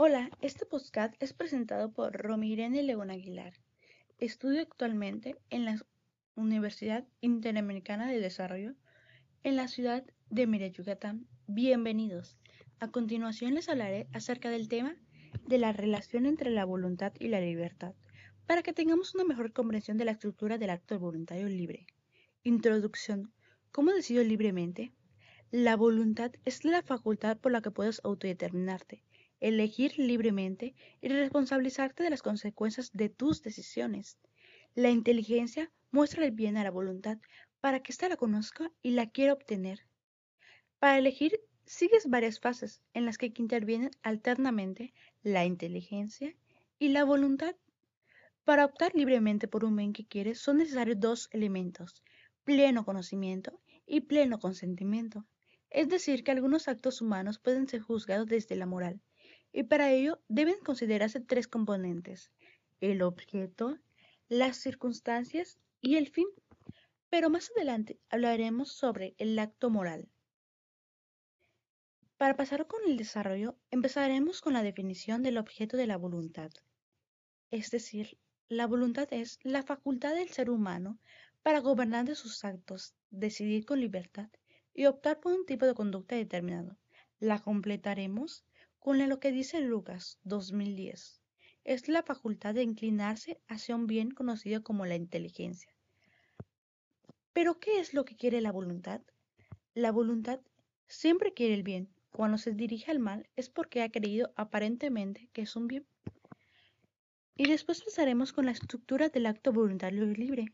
Hola, este podcast es presentado por Romirene León Aguilar. Estudio actualmente en la Universidad Interamericana de Desarrollo en la ciudad de Mérida, Yucatán. Bienvenidos. A continuación les hablaré acerca del tema de la relación entre la voluntad y la libertad, para que tengamos una mejor comprensión de la estructura del acto voluntario libre. Introducción. ¿Cómo decido libremente? La voluntad es la facultad por la que puedes autodeterminarte elegir libremente y responsabilizarte de las consecuencias de tus decisiones. La inteligencia muestra el bien a la voluntad para que ésta la conozca y la quiera obtener. Para elegir, sigues varias fases en las que intervienen alternamente la inteligencia y la voluntad. Para optar libremente por un bien que quieres son necesarios dos elementos, pleno conocimiento y pleno consentimiento. Es decir, que algunos actos humanos pueden ser juzgados desde la moral, y para ello deben considerarse tres componentes, el objeto, las circunstancias y el fin. Pero más adelante hablaremos sobre el acto moral. Para pasar con el desarrollo, empezaremos con la definición del objeto de la voluntad. Es decir, la voluntad es la facultad del ser humano para gobernar de sus actos, decidir con libertad y optar por un tipo de conducta determinado. La completaremos con lo que dice Lucas 2010. Es la facultad de inclinarse hacia un bien conocido como la inteligencia. Pero ¿qué es lo que quiere la voluntad? La voluntad siempre quiere el bien. Cuando se dirige al mal es porque ha creído aparentemente que es un bien. Y después pasaremos con la estructura del acto voluntario y libre.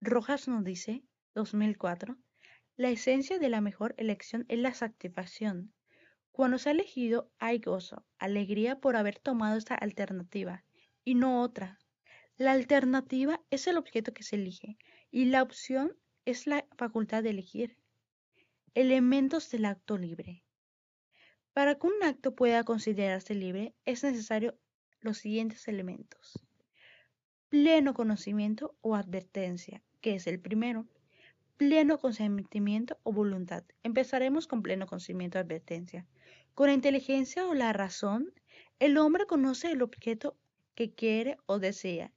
Rojas nos dice, 2004, la esencia de la mejor elección es la satisfacción, cuando se ha elegido, hay gozo, alegría por haber tomado esta alternativa y no otra. La alternativa es el objeto que se elige y la opción es la facultad de elegir. Elementos del acto libre. Para que un acto pueda considerarse libre es necesario los siguientes elementos. Pleno conocimiento o advertencia, que es el primero. Pleno consentimiento o voluntad. Empezaremos con pleno conocimiento o advertencia. Con la inteligencia o la razón, el hombre conoce el objeto que quiere o desea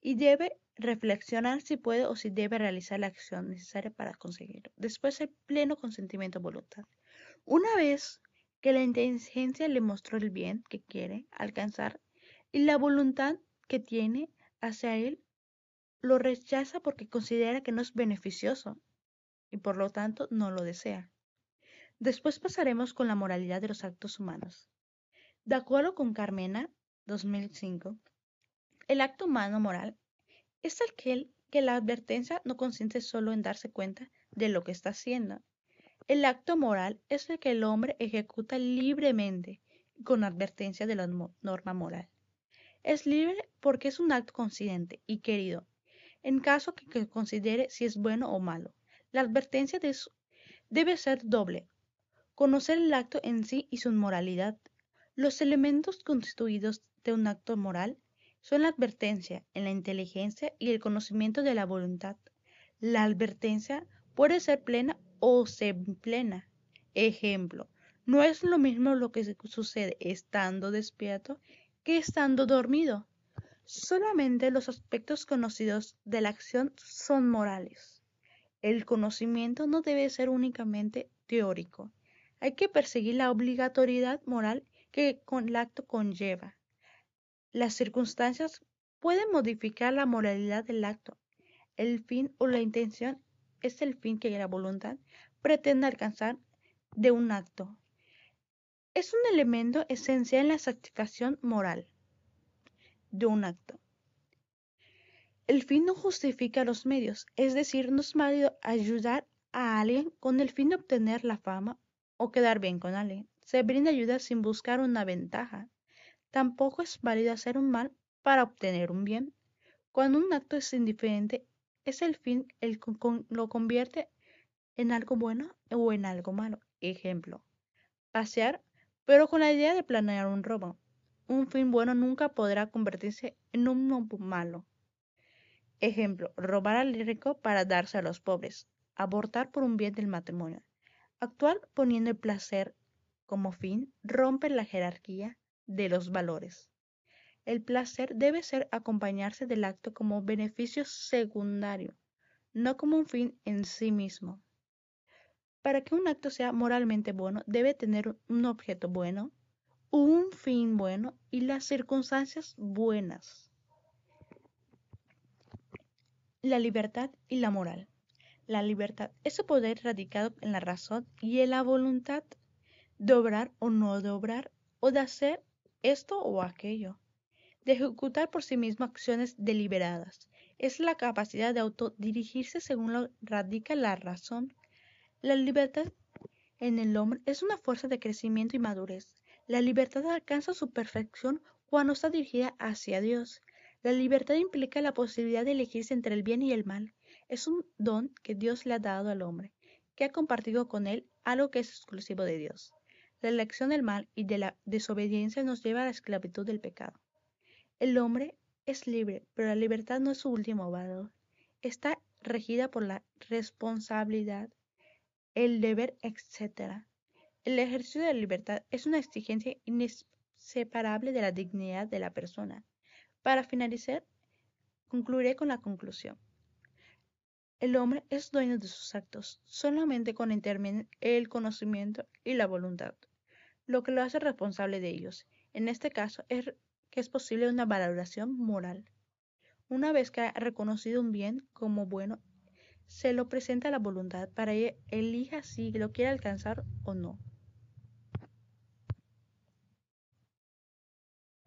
y debe reflexionar si puede o si debe realizar la acción necesaria para conseguirlo. Después el pleno consentimiento voluntad. Una vez que la inteligencia le mostró el bien que quiere alcanzar y la voluntad que tiene hacia él, lo rechaza porque considera que no es beneficioso y por lo tanto no lo desea. Después pasaremos con la moralidad de los actos humanos. De acuerdo con Carmena, 2005, el acto humano moral es aquel que la advertencia no consiste solo en darse cuenta de lo que está haciendo. El acto moral es el que el hombre ejecuta libremente con advertencia de la norma moral. Es libre porque es un acto consciente y querido, en caso que considere si es bueno o malo. La advertencia debe ser doble, Conocer el acto en sí y su moralidad. Los elementos constituidos de un acto moral son la advertencia en la inteligencia y el conocimiento de la voluntad. La advertencia puede ser plena o semiplena. Ejemplo, no es lo mismo lo que sucede estando despierto que estando dormido. Solamente los aspectos conocidos de la acción son morales. El conocimiento no debe ser únicamente teórico, hay que perseguir la obligatoriedad moral que el acto conlleva. Las circunstancias pueden modificar la moralidad del acto. El fin o la intención es el fin que la voluntad pretende alcanzar de un acto. Es un elemento esencial en la satisfacción moral de un acto. El fin no justifica los medios, es decir, no es válido ayudar a alguien con el fin de obtener la fama o quedar bien con alguien. Se brinda ayuda sin buscar una ventaja. Tampoco es válido hacer un mal para obtener un bien. Cuando un acto es indiferente, es el fin el que lo convierte en algo bueno o en algo malo. Ejemplo, pasear, pero con la idea de planear un robo. Un fin bueno nunca podrá convertirse en un malo. Ejemplo, robar al rico para darse a los pobres. Abortar por un bien del matrimonio. Actuar poniendo el placer como fin rompe la jerarquía de los valores. El placer debe ser acompañarse del acto como beneficio secundario, no como un fin en sí mismo. Para que un acto sea moralmente bueno, debe tener un objeto bueno, un fin bueno y las circunstancias buenas. La libertad y la moral. La libertad es el poder radicado en la razón y en la voluntad de obrar o no de obrar, o de hacer esto o aquello, de ejecutar por sí mismo acciones deliberadas. Es la capacidad de autodirigirse según lo radica la razón. La libertad en el hombre es una fuerza de crecimiento y madurez. La libertad alcanza su perfección cuando está dirigida hacia Dios. La libertad implica la posibilidad de elegirse entre el bien y el mal. Es un don que Dios le ha dado al hombre, que ha compartido con él algo que es exclusivo de Dios. La elección del mal y de la desobediencia nos lleva a la esclavitud del pecado. El hombre es libre, pero la libertad no es su último valor. Está regida por la responsabilidad, el deber, etc. El ejercicio de la libertad es una exigencia inseparable de la dignidad de la persona. Para finalizar, concluiré con la conclusión. El hombre es dueño de sus actos solamente intervienen el conocimiento y la voluntad, lo que lo hace responsable de ellos. En este caso es que es posible una valoración moral. Una vez que ha reconocido un bien como bueno, se lo presenta a la voluntad para que elija si lo quiere alcanzar o no.